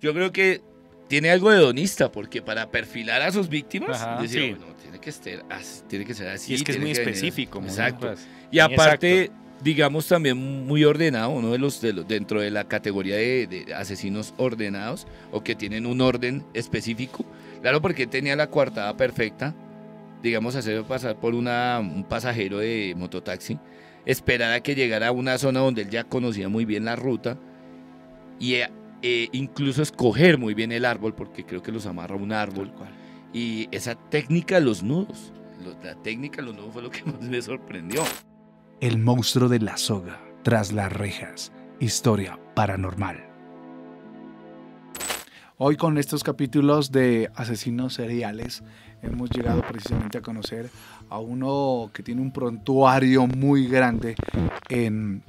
Yo creo que tiene algo de hedonista, porque para perfilar a sus víctimas, Ajá, decía, sí. bueno, tiene que, ser así, tiene que ser así. Y es que es muy específico. muy Exacto. Y aparte, exacto. digamos también muy ordenado, uno de los, de los- dentro de la categoría de, de asesinos ordenados o que tienen un orden específico. Claro, porque tenía la coartada perfecta, digamos, hacer pasar por una, un pasajero de mototaxi, esperar a que llegara a una zona donde él ya conocía muy bien la ruta y eh, incluso escoger muy bien el árbol, porque creo que los amarra un árbol. Cual. Y esa técnica de los nudos, lo- la técnica de los nudos fue lo que más me sorprendió. El monstruo de la soga tras las rejas. Historia paranormal. Hoy con estos capítulos de asesinos seriales hemos llegado precisamente a conocer a uno que tiene un prontuario muy grande en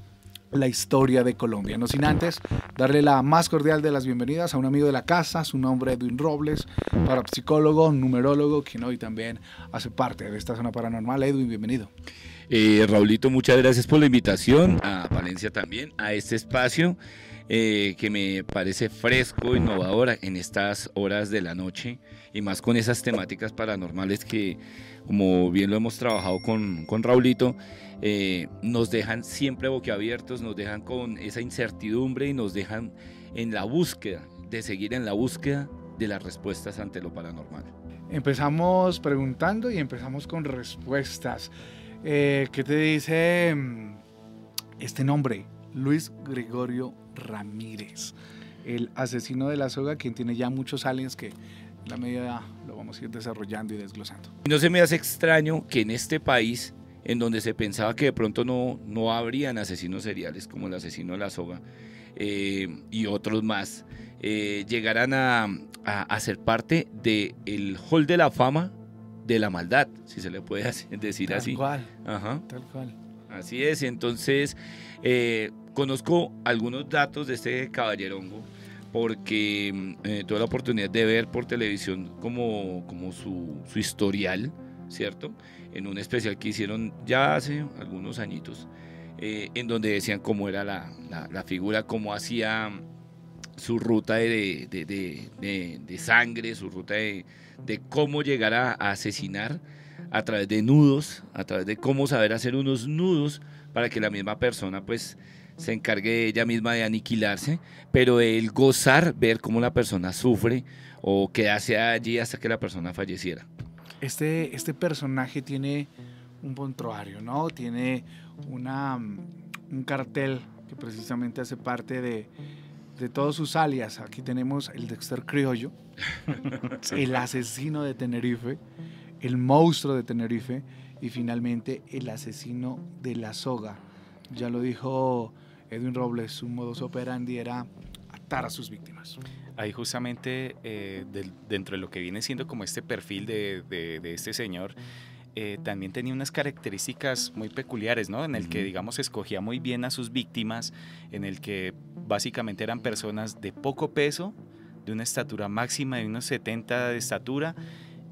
la historia de Colombia. No sin antes darle la más cordial de las bienvenidas a un amigo de la casa, su nombre Edwin Robles, parapsicólogo, numerólogo, quien hoy también hace parte de esta zona paranormal. Edwin, bienvenido. Eh, Raulito, muchas gracias por la invitación, a Valencia también, a este espacio eh, que me parece fresco, innovador en estas horas de la noche y más con esas temáticas paranormales que, como bien lo hemos trabajado con, con Raulito, eh, nos dejan siempre boquiabiertos, nos dejan con esa incertidumbre y nos dejan en la búsqueda, de seguir en la búsqueda de las respuestas ante lo paranormal. Empezamos preguntando y empezamos con respuestas. Eh, ¿Qué te dice mm, este nombre? Luis Gregorio Ramírez, el asesino de la soga, quien tiene ya muchos aliens que en la medida lo vamos a ir desarrollando y desglosando. No se me hace extraño que en este país, en donde se pensaba que de pronto no, no habrían asesinos seriales como el asesino de la soga eh, y otros más, eh, llegaran a- a ser parte del hall de la fama de la maldad, si se le puede así- decir Tal así. cual, Ajá. tal cual. Así es, entonces eh, conozco algunos datos de este caballerongo porque mm, eh, tuve la oportunidad de ver por televisión como, como su, su historial, ¿cierto? En un especial que hicieron ya hace algunos añitos, eh, en donde decían cómo era la, la- la figura, cómo hacía su ruta de, de- de- de- de sangre, su ruta de, de cómo llegar a, asesinar a través de nudos, a través de cómo saber hacer unos nudos para que la misma persona pues se encargue ella misma de aniquilarse, pero el gozar, ver cómo la persona sufre o quedarse allí hasta que la persona falleciera. Este, este personaje tiene un prontuario, ¿no? Tiene una, mm, un cartel que precisamente hace parte de, de todos sus alias. Aquí tenemos el Dexter Criollo, el asesino de Tenerife, el monstruo de Tenerife y finalmente el asesino de la soga. Ya lo dijo Edwin Robles, su modus operandi era atar a sus víctimas. Ahí justamente eh, dentro de lo que viene siendo como este perfil de, de- de este señor, eh, también tenía unas características muy peculiares, ¿no? En el que, digamos, escogía muy bien a sus víctimas, en el que básicamente eran personas de poco peso, de una estatura máxima de unos 70 de estatura,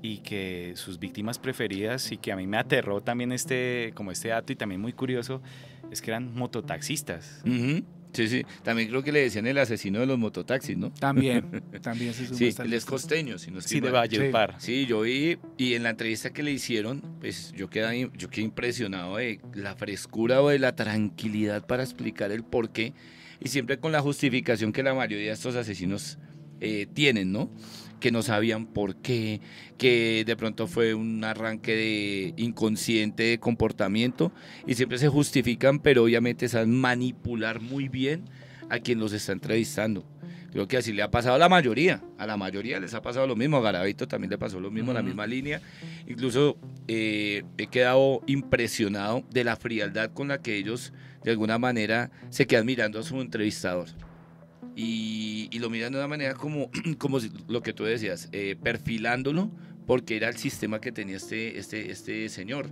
y que sus víctimas preferidas, y que a mí me aterró también este, como este dato, y también muy curioso, es que eran mototaxistas. Ujú, Sí, sí. También creo que le decían el asesino de los mototaxis, ¿no? También, también se Sí, él es costeño, si no Sí, de mal. Valledupar. Sí, yo vi y en la entrevista que le hicieron, pues yo quedé, yo quedé impresionado de la frescura o de la tranquilidad para explicar el por qué y siempre con la justificación que la mayoría de estos asesinos eh, tienen, ¿no? Que no sabían por qué, que de pronto fue un arranque de inconsciente de comportamiento y siempre se justifican, pero obviamente saben manipular muy bien a quien los está entrevistando. Creo que así le ha pasado a la mayoría. A la mayoría les ha pasado lo mismo. A Garavito también le pasó lo mismo, la Ujú. misma línea. Incluso eh, he quedado impresionado de la frialdad con la que ellos, de alguna manera, se quedan mirando a su entrevistador. Y, lo miran de una manera como, como lo que tú decías, eh, perfilándolo, porque era el sistema que tenía este, este, este señor.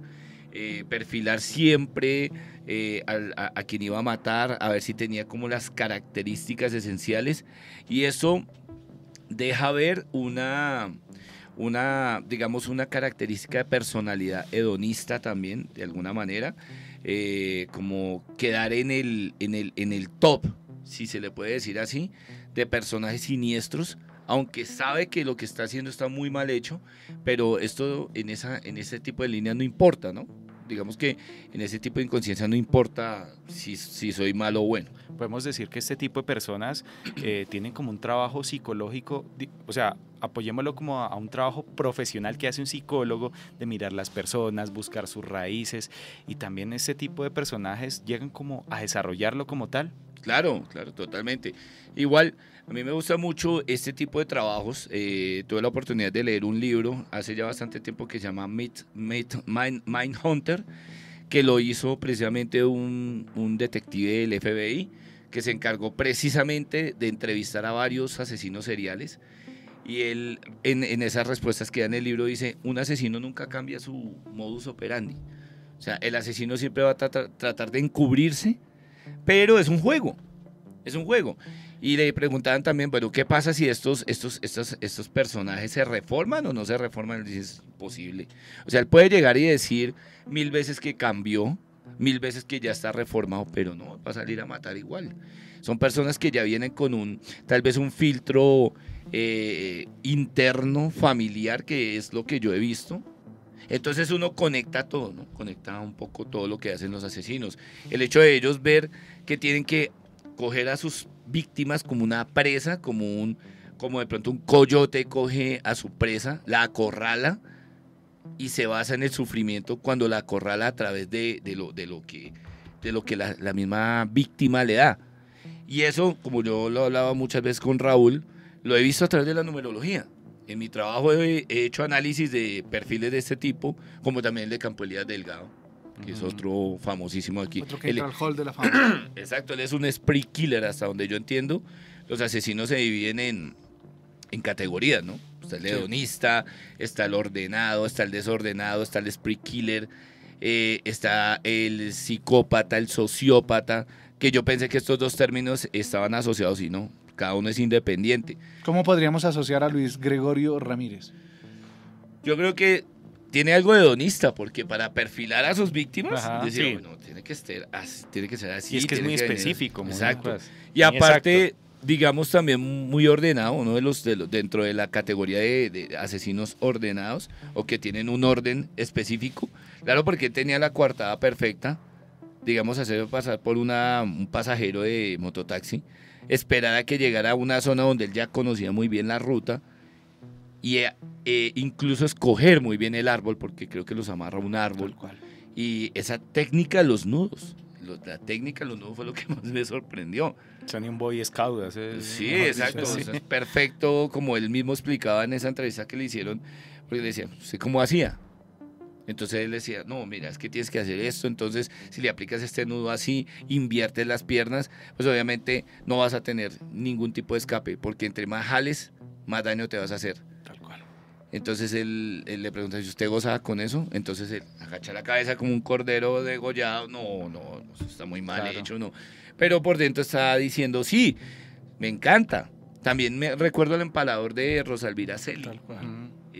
Eh, perfilar siempre eh, a, quien iba a matar, a ver si tenía como las características esenciales. Y eso deja ver una, una, digamos, una característica de personalidad hedonista también, de alguna manera, como quedar en el, en, el, en el top, si se le puede decir así, de personajes siniestros, aunque sabe que lo que está haciendo está muy mal hecho, pero esto en, esa, en ese tipo de línea no importa, ¿no? Digamos que en ese tipo de inconsciencia no importa si, si soy malo o bueno. Podemos decir que este tipo de personas eh, tienen como un trabajo psicológico, o sea, apoyémoslo como a, un trabajo profesional que hace un psicólogo de mirar las personas, buscar sus raíces y también ese tipo de personajes llegan como a desarrollarlo como tal. Claro, claro, totalmente. Igual, a mí me gusta mucho este tipo de trabajos. Eh, tuve la oportunidad de leer un libro hace ya bastante tiempo que se llama Meet, Meet- Mind, Mindhunter, que lo hizo precisamente un, un detective del FBI que se encargó precisamente de entrevistar a varios asesinos seriales. Y él, en, en esas respuestas que da en el libro, dice, un asesino nunca cambia su modus operandi. O sea, el asesino siempre va a tratar de encubrirse, pero es un juego. Es un juego. Y le preguntaban también, bueno, ¿qué pasa si estos, estos, estos, estos personajes se reforman o no se reforman? Dice, es imposible. O sea, él puede llegar y decir mil veces que cambió, mil veces que ya está reformado, pero no, va a salir a matar igual. Son personas que ya vienen con un, tal vez un filtro eh, interno, familiar, que es lo que yo he visto. Entonces uno conecta todo, ¿no? Conecta un poco todo lo que hacen los asesinos. El hecho de ellos ver que tienen que coger a sus víctimas como una presa, como un, como de pronto un coyote coge a su presa, la acorrala y se basa en el sufrimiento cuando la acorrala a través de, lo, de lo que, de lo que la, la misma víctima le da. Y eso, como yo lo hablaba muchas veces con Raúl, lo he visto a través de la numerología. En mi trabajo he, he hecho análisis de perfiles de este tipo, como también el de Campo Elías Delgado, que es otro famosísimo aquí. Otro que Él- entra al hall de la fama. Exacto, él es un spree killer, hasta donde yo entiendo. Los asesinos se dividen en, en categorías, ¿no? Está el Sí. hedonista, está el ordenado, está el desordenado, está el spree killer, eh, está el psicópata, el sociópata, que yo pensé que estos dos términos estaban asociados y no, cada uno es independiente. ¿Cómo podríamos asociar a Luis Gregorio Ramírez? Yo creo que tiene algo de hedonista, porque para perfilar a sus víctimas, Ajá, decir, sí. "Bueno, tiene que, ser así, tiene que ser así. Y es que es muy venir". específico. muy- Exacto. Y aparte, exacto. digamos también muy ordenado, uno de los, de los- dentro de la categoría de, de asesinos ordenados o que tienen un orden específico. Claro, porque él tenía la coartada perfecta, digamos, hacer pasar por una, un pasajero de mototaxi, esperar a que llegara a una zona donde él ya conocía muy bien la ruta y eh, eh, incluso escoger muy bien el árbol, porque creo que los amarra un árbol. Cual. Y esa técnica de los nudos, lo- la técnica de los nudos fue lo que más me sorprendió. Son un boy scout. hace- Sí, exacto. sí. o sea, es perfecto, como él mismo explicaba en esa entrevista que le hicieron, porque le decía, ¿usted cómo hacía? Entonces él decía, no, mira, es que tienes que hacer esto, entonces si le aplicas este nudo así, inviertes las piernas, pues obviamente no vas a tener ningún tipo de escape, porque entre más jales, más daño te vas a hacer. Tal cual. Entonces él, él le pregunta si usted gozaba con eso. Entonces él agacha la cabeza como un cordero degollado. No, no, no, está muy mal Claro. hecho, no. Pero por dentro está diciendo, sí, me encanta. También me recuerdo el empalador de Rosalvira Celi. Tal cual.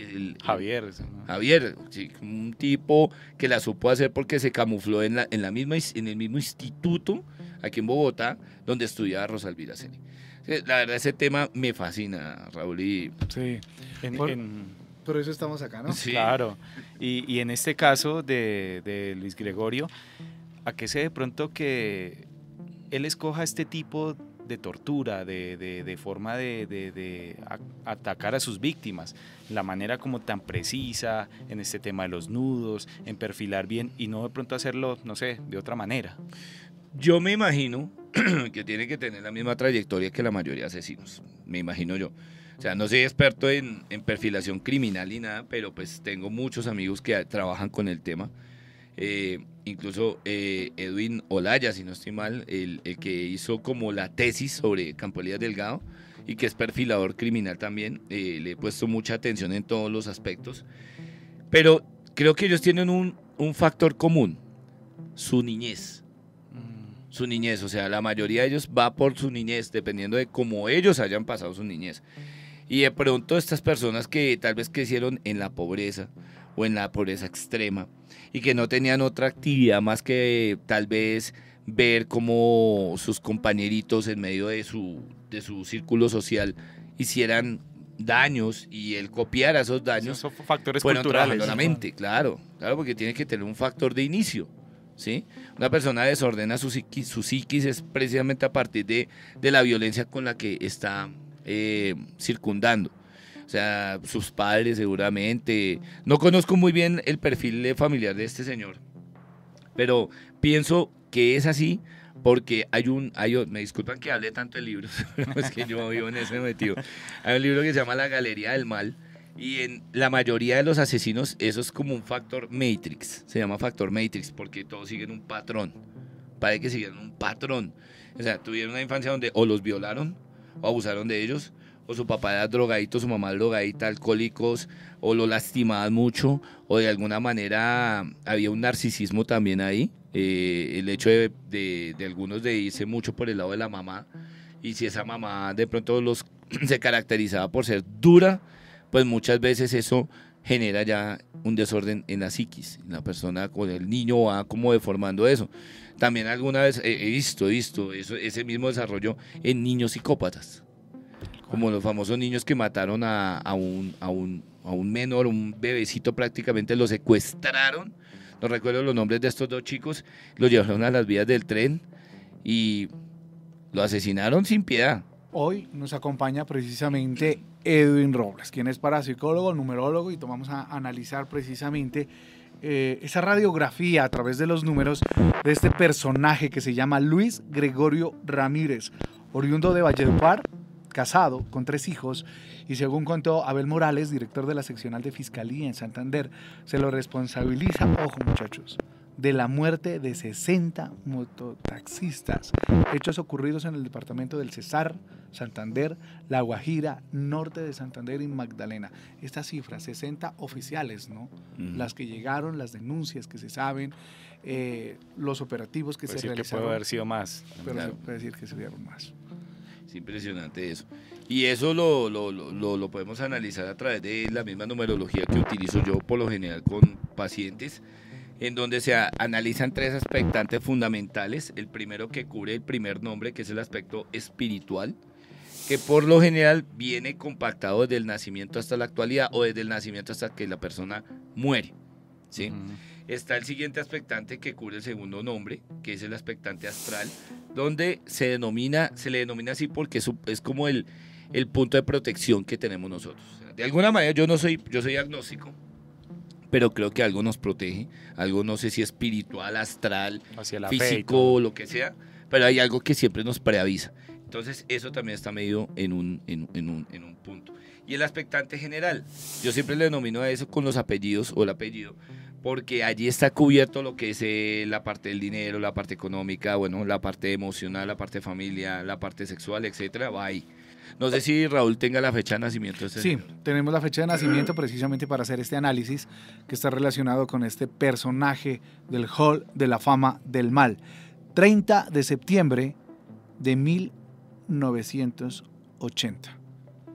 El- Javier. Javier, sí, un tipo que la supo hacer porque se camufló en, la, en, la misma, en el mismo instituto aquí en Bogotá donde estudiaba Rosalvira Celi. Sí, La verdad, ese tema me fascina, Raúl. Y, Sí. En- Por- en- Por eso estamos acá, ¿no? Sí. Claro. Y, y en este caso de, de Luis Gregorio, ¿a qué se de pronto que él escoja este tipo de tortura, de, de- forma de, atacar a sus víctimas? La manera como tan precisa en este tema de los nudos, en perfilar bien y no de pronto hacerlo, no sé, de otra manera. Yo me imagino que tiene que tener la misma trayectoria que la mayoría de asesinos. Me imagino yo. O sea, no soy experto en, en perfilación criminal ni nada, pero pues tengo muchos amigos que trabajan con el tema. Eh, incluso eh, Edwin Olaya, si no estoy mal, el, el que hizo como la tesis sobre Campo Elías Delgado y que es perfilador criminal también, eh, le he puesto mucha atención en todos los aspectos. Pero creo que ellos tienen un, un factor común, su niñez su niñez, o sea, la mayoría de ellos va por su niñez, dependiendo de cómo ellos hayan pasado su niñez. Y de pronto estas personas que tal vez crecieron en la pobreza o en la pobreza extrema y que no tenían otra actividad más que tal vez ver cómo sus compañeritos en medio de su, de su círculo social hicieran daños y él copiara esos daños. Esos son factores fueron culturales. trabajando claro, claro, porque tiene que tener un factor de inicio, ¿sí? Una persona desordena su psiquis, su psiquis es precisamente a partir de, de la violencia con la que está eh, circundando. O sea, sus padres seguramente. No conozco muy bien el perfil familiar de este señor, pero pienso que es así porque hay un, hay, me disculpan que hable tanto de libros, pero es que yo vivo en ese metido. Hay un libro que se llama La Galería del Mal y en la mayoría de los asesinos eso es como un factor matrix, se llama factor matrix porque todos siguen un patrón, parece que siguen un patrón. O sea, tuvieron una infancia donde o los violaron o abusaron de ellos o su papá era drogadito, su mamá drogadita, alcohólicos, o lo lastimaban mucho, o de alguna manera había un narcisismo también ahí, eh, el hecho de, de- algunos de irse mucho por el lado de la mamá, y si esa mamá de pronto los se caracterizaba por ser dura, pues muchas veces eso genera ya un desorden en la psiquis, la persona con el niño va como deformando eso. También alguna vez he visto, he visto ese mismo desarrollo en niños psicópatas como los famosos niños que mataron a, un, a, un, a un menor, un bebecito prácticamente, lo secuestraron. No recuerdo los nombres de estos dos chicos, lo llevaron a las vías del tren y lo asesinaron sin piedad. Hoy nos acompaña precisamente Edwin Robles, quien es parapsicólogo, numerólogo, y tomamos a analizar precisamente eh, esa radiografía a través de los números de este personaje que se llama Luis Gregorio Ramírez, oriundo de Valledupar, casado con tres hijos, y según contó Abel Morales, director de la seccional de Fiscalía en Santander, se lo responsabiliza, ojo muchachos, de la muerte de 60 mototaxistas, hechos ocurridos en el departamento del Cesar, Santander, La Guajira, norte de Santander y Magdalena. Estas cifras, 60 oficiales, ¿no? Las que llegaron, las denuncias que se saben, eh, los operativos que Puede se decir que puede realizaron. haber sido más. pero Claro. se puede decir que se dieron más. Es impresionante eso. Y eso lo, lo, lo- lo- podemos analizar a través de la misma numerología que utilizo yo por lo general con pacientes, en donde se analizan tres aspectantes fundamentales. El primero que cubre el primer nombre, que es el aspecto espiritual, que por lo general viene compactado desde el nacimiento hasta la actualidad o desde el nacimiento hasta que la persona muere. ¿sí? Está el siguiente aspectante que cubre el segundo nombre, que es el aspectante astral, donde se denomina, se le denomina así porque es, como el, el punto de protección que tenemos nosotros. De alguna manera yo no soy, yo soy agnóstico, pero creo que algo nos protege, algo no sé si espiritual, astral, físico, lo que sea, pero hay algo que siempre nos preavisa. Entonces eso también está medido en un, en, en un, en un punto. Y el aspectante general, yo siempre le denomino a eso con los apellidos o el apellido, porque allí está cubierto lo que es eh, la parte del dinero, la parte económica, bueno, la parte emocional, la parte familia, la parte sexual, etcétera, va ahí. No sé si Raúl tenga la fecha de nacimiento. de este Sí, señor. tenemos la fecha de nacimiento precisamente para hacer este análisis que está relacionado con este personaje del Hall de la Fama del Mal. 30 de septiembre de 1980.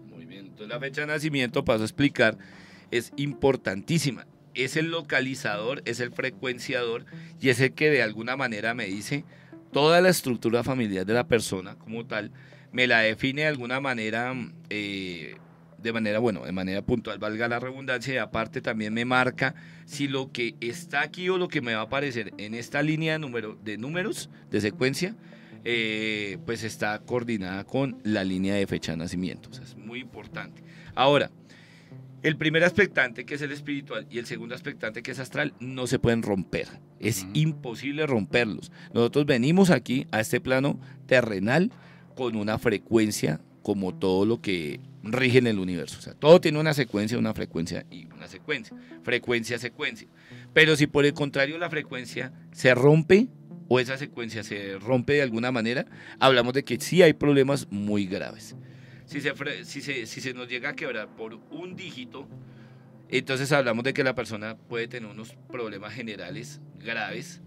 Muy bien, entonces la fecha de nacimiento, paso a explicar, es importantísima. Es el localizador, es el frecuenciador y es el que de alguna manera me dice toda la estructura familiar de la persona como tal, me la define de alguna manera, eh, de manera, bueno, de manera puntual, valga la redundancia, y aparte también me marca si lo que está aquí o lo que me va a aparecer en esta línea de, número, de números, de secuencia, eh, pues está coordinada con la línea de fecha de nacimiento. Es muy importante. Ahora, el primer aspectante, que es el espiritual, y el segundo aspectante, que es astral, no se pueden romper. Es imposible romperlos. Nosotros venimos aquí a este plano terrenal con una frecuencia como todo lo que rige en el universo. O sea, todo tiene una secuencia, una frecuencia y una secuencia. Frecuencia, secuencia. Pero si por el contrario la frecuencia se rompe o esa secuencia se rompe de alguna manera, hablamos de que sí hay problemas muy graves. Si se, si se, si se nos llega a quebrar por un dígito, entonces hablamos de que la persona puede tener unos problemas generales graves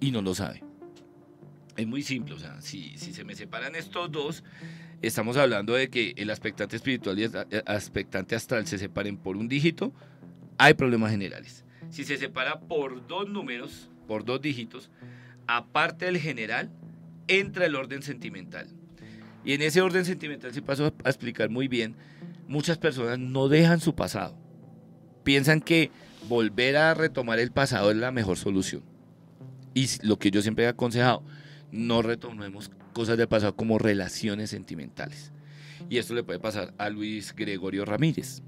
y no lo sabe. Es muy simple, o sea, si, si se me separan estos dos, estamos hablando de que el aspectante espiritual y el aspectante astral se separen por un dígito, hay problemas generales. Si se separa por dos números, por dos dígitos, aparte del general, entra el orden sentimental. Y en ese orden sentimental, si paso a explicar muy bien, muchas personas no dejan su pasado. Piensan que volver a retomar el pasado es la mejor solución. Y lo que yo siempre he aconsejado, no retomemos cosas del pasado como relaciones sentimentales. Y esto le puede pasar a Luis Gregorio Ramírez.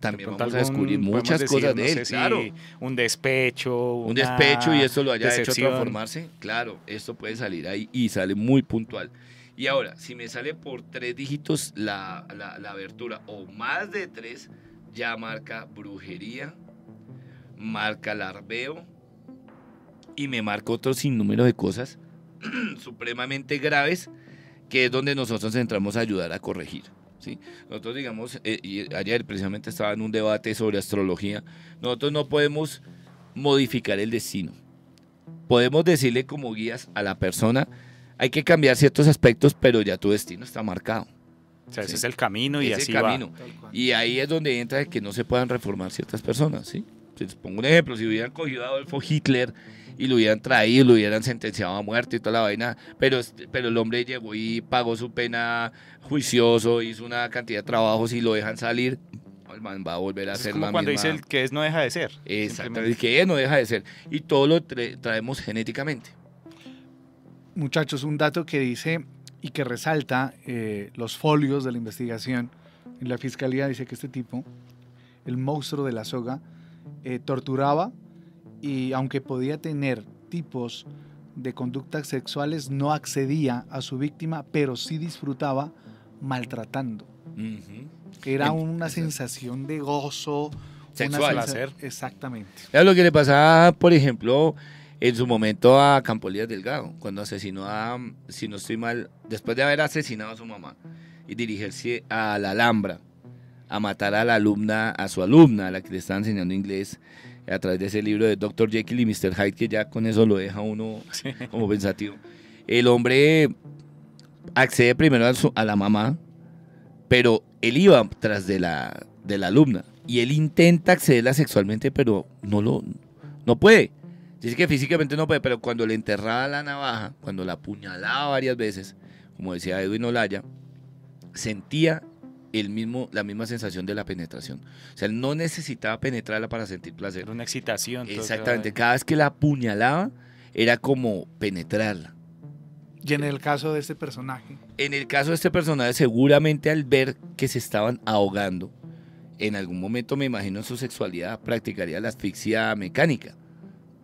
También vamos a descubrir muchas cosas de él, claro. Un despecho. Un despecho y esto lo haya hecho transformarse. Claro, esto puede salir ahí y sale muy puntual. Y ahora, si me sale por tres dígitos la, la, abertura o más de tres, ya marca brujería, marca larveo y me marca otro sinnúmero de cosas supremamente graves que es donde nosotros entramos a ayudar a corregir. ¿sí? Nosotros, digamos, eh, y ayer precisamente estaba en un debate sobre astrología, nosotros no podemos modificar el destino. Podemos decirle como guías a la persona, hay que cambiar ciertos aspectos, pero ya tu destino está marcado. O sea, ese es el camino y así camino. Y ahí es donde entra que no se puedan reformar ciertas personas, ¿sí? Les pongo un ejemplo, si hubieran cogido a Adolfo Hitler y lo hubieran traído, lo hubieran sentenciado a muerte y toda la vaina, pero, pero el hombre llegó y pagó su pena juicioso, hizo una cantidad de trabajos y lo dejan salir, el man va a volver a ser como cuando dice el que es no deja de ser. Exactamente, el que es no deja de ser. Y todo lo traemos genéticamente. Muchachos, un dato que dice y que resalta eh, los folios de la investigación en la fiscalía dice que este tipo, el monstruo de la soga, eh, torturaba y aunque podía tener tipos de conductas sexuales, no accedía a su víctima, pero sí disfrutaba maltratando. Era una sensación de gozo. Sexual. Placer. Exactamente. Era lo que le pasaba, por ejemplo, en su momento a Campolías Delgado, cuando asesinó a, si no estoy mal, después de haber asesinado a su mamá y dirigirse a la Alhambra a matar a la alumna, a su alumna, a la que le estaba enseñando inglés a través de ese libro de Dr. Jekyll y Mr. Hyde, que ya con eso lo deja uno como pensativo. El hombre accede primero a, la mamá, pero él iba tras de la, de la alumna y él intenta accederla sexualmente, pero no lo no puede. Dice que físicamente no puede, pero cuando le enterraba la navaja, cuando la apuñalaba varias veces, como decía Edwin Olaya, sentía el mismo, la misma sensación de la penetración. O sea, él no necesitaba penetrarla para sentir placer. Era una excitación. Exactamente. Cada vez que la apuñalaba, era como penetrarla. Y en el caso de este personaje. En el caso de este personaje, seguramente al ver que se estaban ahogando, en algún momento me imagino en su sexualidad practicaría la asfixia mecánica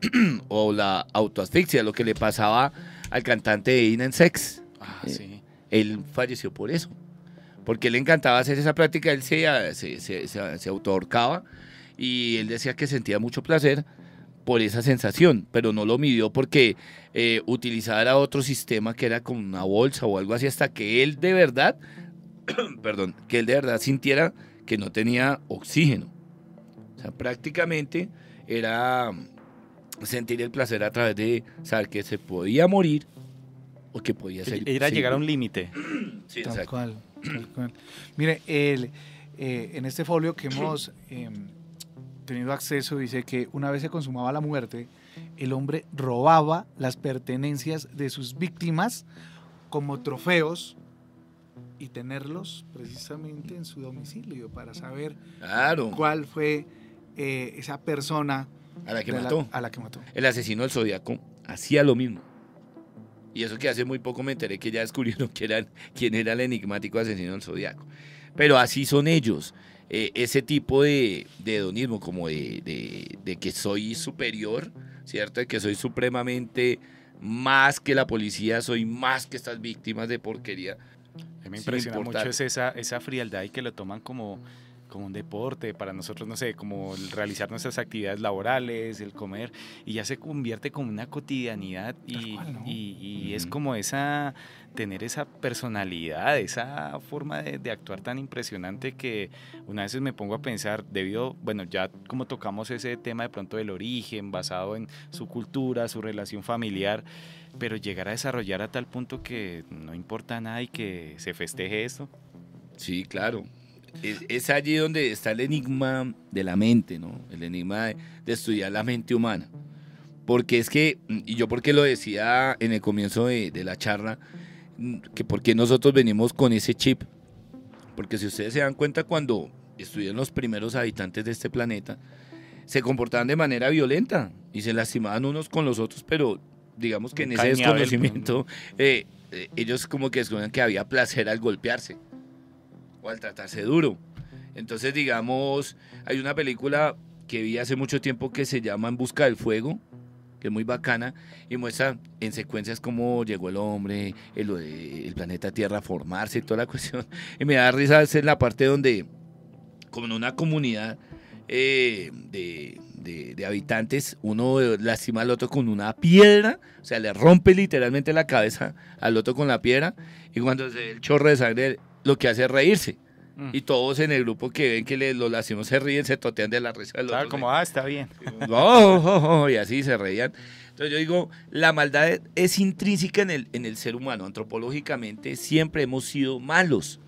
o la autoasfixia, lo que le pasaba al cantante de In Sex. Ah, eh, sí. Él falleció por eso porque le encantaba hacer esa práctica, él se, se, se, se autohorcaba y él decía que sentía mucho placer por esa sensación, pero no lo midió porque eh, utilizaba otro sistema que era con una bolsa o algo así hasta que él de verdad, perdón, que él de verdad sintiera que no tenía oxígeno. O sea, prácticamente era sentir el placer a través de saber que se podía morir o que podía ser. Era llegar a un límite. sí, Tal cual. Mire, el, eh, en este folio que hemos em, tenido acceso dice que una vez se consumaba la muerte, el hombre robaba las pertenencias de sus víctimas como trofeos y tenerlos precisamente en su domicilio para saber cuál fue eh, esa persona a la que mató. a la que mató. El asesino del zodiaco hacía lo mismo. Y eso que hace muy poco me enteré que ya descubrieron quién era el enigmático asesino del zodiaco. Pero así son ellos. Eh, ese tipo de, hedonismo, como de, que soy superior, ¿cierto? De que soy supremamente más que la policía, soy más que estas víctimas de porquería. me impresiona mucho esa, esa frialdad y que lo toman como como un deporte, para nosotros, no sé, como realizar nuestras actividades laborales, el comer, y ya se convierte como una cotidianidad y, y, es como esa, tener esa personalidad, esa forma de, de, actuar tan impresionante que una vez me pongo a pensar, debido, bueno, ya como tocamos ese tema de pronto del origen, basado en su cultura, su relación familiar, pero llegar a desarrollar a tal punto que no importa nada y que se festeje esto. Sí, claro, es, allí donde está el enigma de la mente, ¿no? El enigma de, estudiar la mente humana. porque es que, y yo porque lo decía en el comienzo de, de la charla, que porque nosotros venimos con ese chip. Porque si ustedes se dan cuenta cuando estuvieron los primeros habitantes de este planeta, se comportaban de manera violenta y se lastimaban unos con los otros, pero digamos que en ese desconocimiento eh, eh, ellos como que descubrían que había placer al golpearse o al tratarse duro. Entonces, digamos, hay una película que vi hace mucho tiempo que se llama En Busca del Fuego, que es muy bacana, y muestra en secuencias cómo llegó el hombre, el, planeta Tierra a formarse y toda la cuestión. Y me da risa es en la parte donde, como en una comunidad eh, de, de- de habitantes, uno lastima al otro con una piedra, o sea, le rompe literalmente la cabeza al otro con la piedra, y cuando se ve el chorro de sangre, lo que hace es reírse. Mm. Y todos en el grupo que ven que le, los lastimos se ríen, se totean de la risa del Claro, otro. como, ah, está bien. Oh, oh, oh, y así se reían. Entonces yo digo, la maldad es, es intrínseca en el, en el ser humano. Antropológicamente siempre hemos sido malos.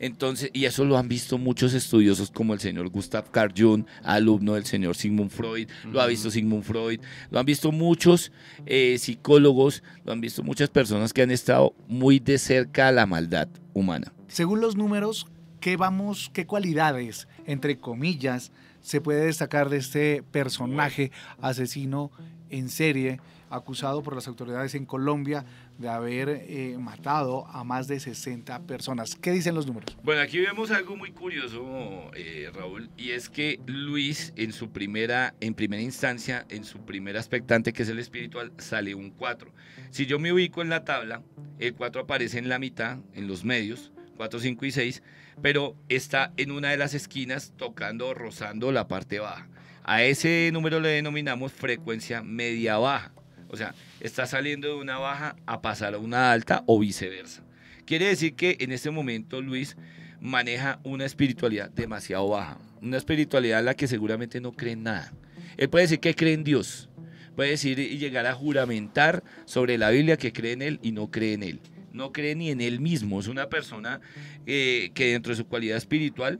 Entonces, y eso lo han visto muchos estudiosos como el señor Gustav Carl Jung, alumno del señor Sigmund Freud, lo ha visto Sigmund Freud, lo han visto muchos eh, psicólogos, lo han visto muchas personas que han estado muy de cerca a la maldad humana. Según los números, ¿qué vamos, qué cualidades, entre comillas, se puede destacar de este personaje asesino en serie acusado por las autoridades en Colombia de haber eh, matado a más de 60 personas? ¿Qué dicen los números? Bueno, aquí vemos algo muy curioso, eh, Raúl, y es que Luis en su primera, en primera instancia, en su primer aspectante, que es el espiritual, sale un 4. Si yo me ubico en la tabla, el 4 aparece en la mitad, en los medios, 4, 5 y 6, pero está en una de las esquinas tocando rozando la parte baja. A ese número le denominamos frecuencia media baja. O sea, está saliendo de una baja a pasar a una alta o viceversa. Quiere decir que en este momento Luis maneja una espiritualidad demasiado baja, una espiritualidad en la que seguramente no cree en nada. Él puede decir que cree en Dios, puede decir y llegar a juramentar sobre la Biblia que cree en Él y no cree en Él. No cree ni en Él mismo, es una persona eh, que dentro de su cualidad espiritual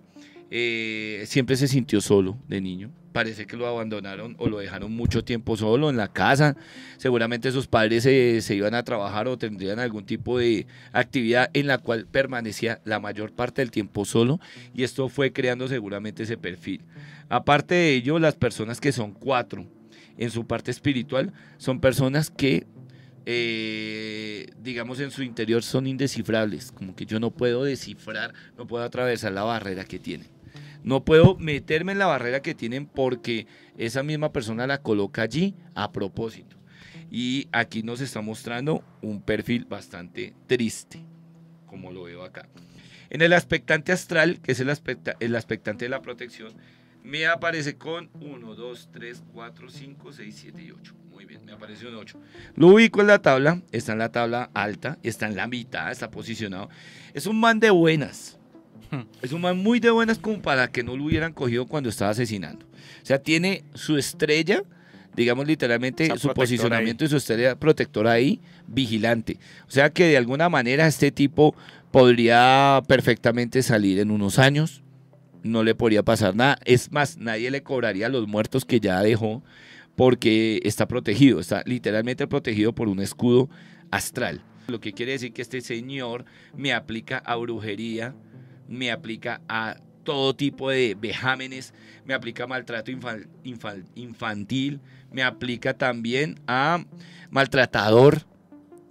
eh, siempre se sintió solo de niño. Parece que lo abandonaron o lo dejaron mucho tiempo solo en la casa. Seguramente sus padres se, iban a trabajar o tendrían algún tipo de actividad en la cual permanecía la mayor parte del tiempo solo y esto fue creando seguramente ese perfil. Aparte de ello, las personas que son cuatro en su parte espiritual son personas que eh, digamos en su interior son indescifrables, como que yo no puedo descifrar, no puedo atravesar la barrera que tienen. No puedo meterme en la barrera que tienen porque esa misma persona la coloca allí a propósito. Y aquí nos está mostrando un perfil bastante triste, como lo veo acá. En el aspectante astral, que es el, aspecta- el aspectante de la protección, me aparece con 1, 2, 3, 4, 5, 6, 7 y 8. Muy bien, me aparece un 8. Lo ubico en la tabla, está en la tabla alta, está en la mitad, está posicionado. Es un man de buenas. Es un man muy de buenas como para que no lo hubieran cogido cuando estaba asesinando. O sea, tiene su estrella, digamos literalmente Esa su posicionamiento y su estrella protectora ahí, vigilante. O sea que de alguna manera este tipo podría perfectamente salir en unos años, no le podría pasar nada. Es más, nadie le cobraría los muertos que ya dejó porque está protegido, está literalmente protegido por un escudo astral. Lo que quiere decir que este señor me aplica a brujería, me aplica a todo tipo de vejámenes, me aplica maltrato infan- infan- infantil, me aplica también a maltratador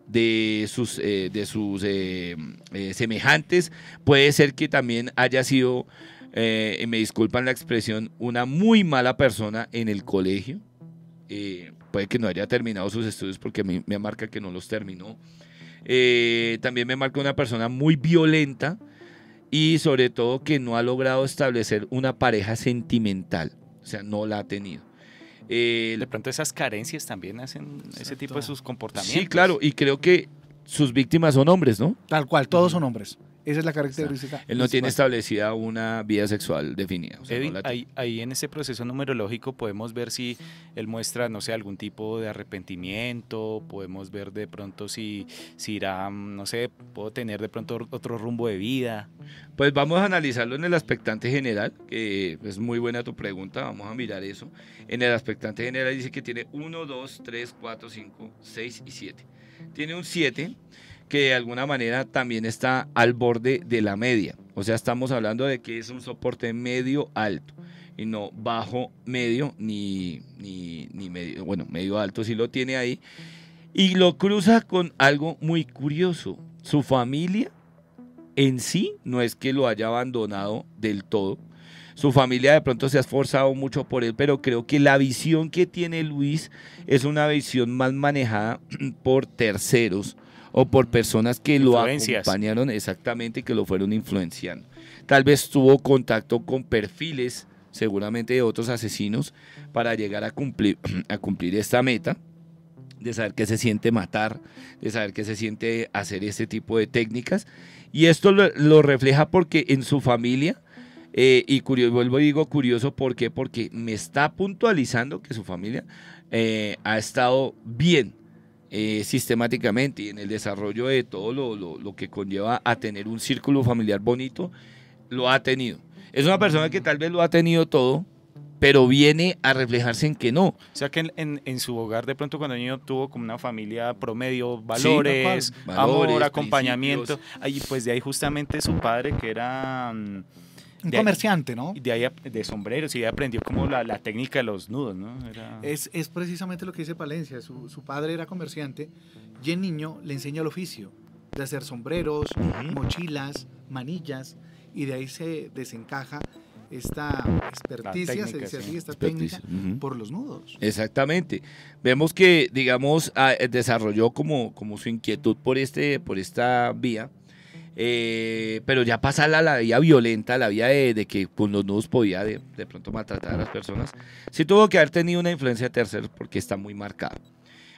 de sus, eh, de sus eh, eh, semejantes. Puede ser que también haya sido, eh, me disculpan la expresión, una muy mala persona en el colegio. Puede que no haya terminado sus estudios porque me, marca que no los terminó. También me marca una persona muy violenta y sobre todo que no ha logrado establecer una pareja sentimental. O sea, no la ha tenido. Eh, De pronto esas carencias también hacen ese tipo de sus comportamientos. sí, claro, y creo que sus víctimas son hombres, ¿no? Tal cual, todos son hombres. Esa es la característica. Él no tiene establecida una vida sexual definida. o sea, no ahí, ahí en ese proceso numerológico podemos ver si él muestra, no sé, algún tipo de arrepentimiento, podemos ver de pronto si, si irá, no sé, puedo tener de pronto otro rumbo de vida. Pues vamos a analizarlo en el aspectante general, que es muy buena tu pregunta, vamos a mirar eso. En el aspectante general dice que tiene 1, 2, 3, 4, 5, 6 y 7. Tiene un 7 que de alguna manera también está al borde de la media. O sea, estamos hablando de que es un soporte medio alto y no bajo medio ni, ni, medio, bueno, medio alto sí lo tiene ahí. Y lo cruza con algo muy curioso. Su familia en sí no es que lo haya abandonado del todo. Su familia de pronto se ha esforzado mucho por él, pero creo que la visión que tiene Luis es una visión más manejada por terceros o por personas que lo acompañaron exactamente, que lo fueron influenciando. Tal vez tuvo contacto con perfiles, seguramente de otros asesinos, para llegar a cumplir, a cumplir esta meta de saber qué se siente matar, de saber qué se siente hacer este tipo de técnicas. Y esto lo, lo refleja porque en su familia, eh, y curioso, vuelvo y digo curioso, ¿por qué? Porque me está puntualizando que su familia eh, ha estado bien eh, sistemáticamente y en el desarrollo de todo lo, lo- lo que conlleva a tener un círculo familiar bonito, lo ha tenido. Es una persona que tal vez lo ha tenido todo, pero viene a reflejarse en que no. O sea que en, en- en su hogar de pronto cuando el niño tuvo como una familia promedio, valores, amor, acompañamiento, ahí pues de ahí justamente su padre que era mm, Un de ahí- comerciante, ¿no? de ahí de sombreros y de ahí aprendió como la, la técnica de los nudos, ¿no? Era- Es, es precisamente lo que dice Palencia. Su, su padre era comerciante y el niño le enseña el oficio de hacer sombreros, mochilas, manillas, y de ahí se desencaja esta experticia, se dice sí. esta técnica, por los nudos. Exactamente. Vemos que, digamos, ah, desarrolló como, como su inquietud por, este, por esta vía, eh, pero ya pasarla a la vía violenta, la vía de, de que con los nudos podía de, de pronto maltratar a las personas, sí tuvo que haber tenido una influencia de terceros porque está muy marcada.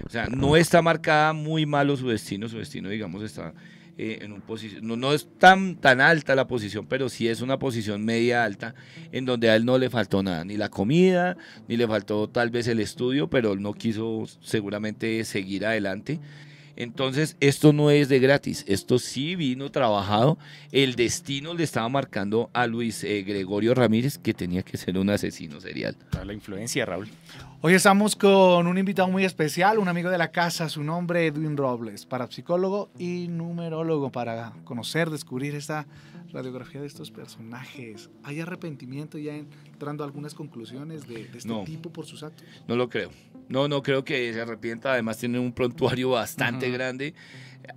O sea, no está marcada muy malo su destino, su destino, digamos, está eh, en un posición, no, no es tan, tan alta la posición, pero sí es una posición media alta, en donde a él no le faltó nada, ni la comida, ni le faltó tal vez el estudio, pero él no quiso seguramente seguir adelante. Entonces, esto no es de gratis, esto sí vino trabajado. El destino le estaba marcando a Luis eh, Gregorio Ramírez que tenía que ser un asesino serial. la influencia, Raúl. Hoy estamos con un invitado muy especial, un amigo de la casa, su nombre Edwin Robles, parapsicólogo y numerólogo para conocer, descubrir esta radiografía de estos personajes. ¿Hay arrepentimiento ya entrando a algunas conclusiones de, de este No. tipo por sus actos? No lo creo. No, no creo que se arrepienta. Además, tiene un prontuario bastante grande.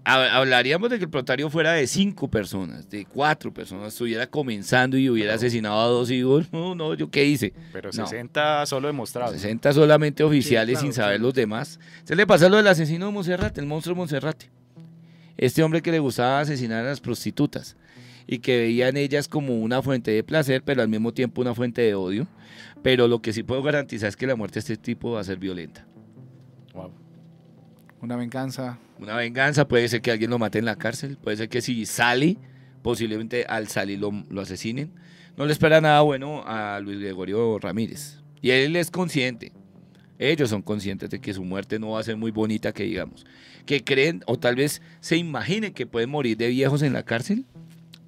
Ha- Hablaríamos de que el prontuario fuera de cinco personas, de cuatro personas, estuviera comenzando y hubiera asesinado a dos hijos. No, no, ¿yo qué hice? Pero No. 60 solo demostrado. 60 solamente oficiales claro, sin saber los demás. Se le pasa lo del asesino de Monserrate, el monstruo de Monserrate. Este hombre que le gustaba asesinar a las prostitutas y que veía en ellas como una fuente de placer, pero al mismo tiempo una fuente de odio. Pero lo que sí puedo garantizar es que la muerte de este tipo va a ser violenta. Una venganza. Una venganza, puede ser que alguien lo mate en la cárcel, puede ser que si sale, posiblemente al salir lo, lo asesinen. No le espera nada bueno a Luis Gregorio Ramírez. Y él es consciente, ellos son conscientes de que su muerte no va a ser muy bonita, que digamos. Que creen, o tal vez se imaginen que pueden morir de viejos en la cárcel,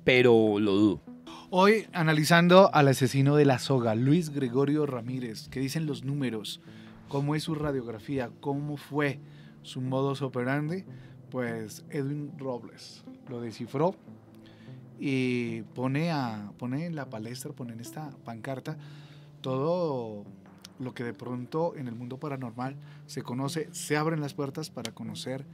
pero lo dudo. Hoy analizando al asesino de la soga, Luis Gregorio Ramírez, ¿qué dicen los números? ¿Cómo es su radiografía? ¿Cómo fue su modus operandi? Pues Edwin Robles lo descifró y pone, a, pone en la palestra, pone en esta pancarta todo lo que de pronto en el mundo paranormal se conoce, se abren las puertas para conocer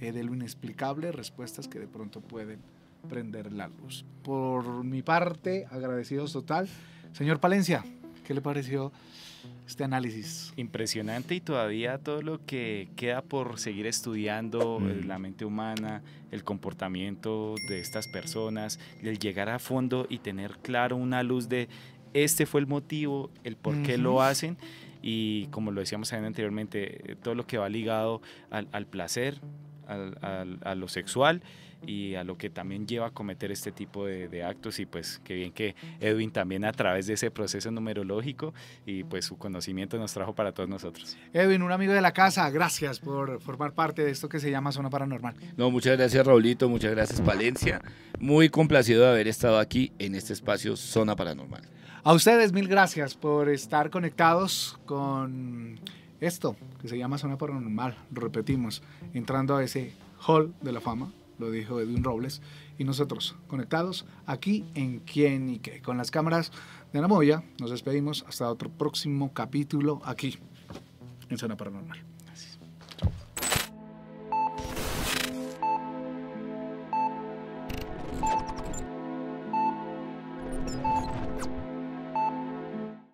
eh, de lo inexplicable, respuestas que de pronto pueden prender la luz. Por mi parte, agradecidos total. Señor Palencia, ¿qué le pareció este análisis? Impresionante y todavía todo lo que queda por seguir estudiando, eh, Mm. la mente humana, el comportamiento de estas personas, el llegar a fondo y tener claro una luz de este fue el motivo, el por qué lo hacen y como lo decíamos también anteriormente, eh, todo lo que va ligado al, al placer, a lo sexual y a lo que también lleva a cometer este tipo de, actos y pues qué bien que Edwin también a través de ese proceso numerológico y pues su conocimiento nos trajo para todos nosotros. Edwin, un amigo de la casa, gracias por formar parte de esto que se llama Zona Paranormal. No, muchas gracias Raulito, muchas gracias Palencia, muy complacido de haber estado aquí en este espacio Zona Paranormal. A ustedes mil gracias por estar conectados con esto que se llama Zona Paranormal, repetimos, entrando a ese hall de la fama lo dijo Edwin Robles, y nosotros conectados aquí en Quién y qué. Con las cámaras de Ana Moya, nos despedimos hasta otro próximo capítulo aquí en Zona Paranormal.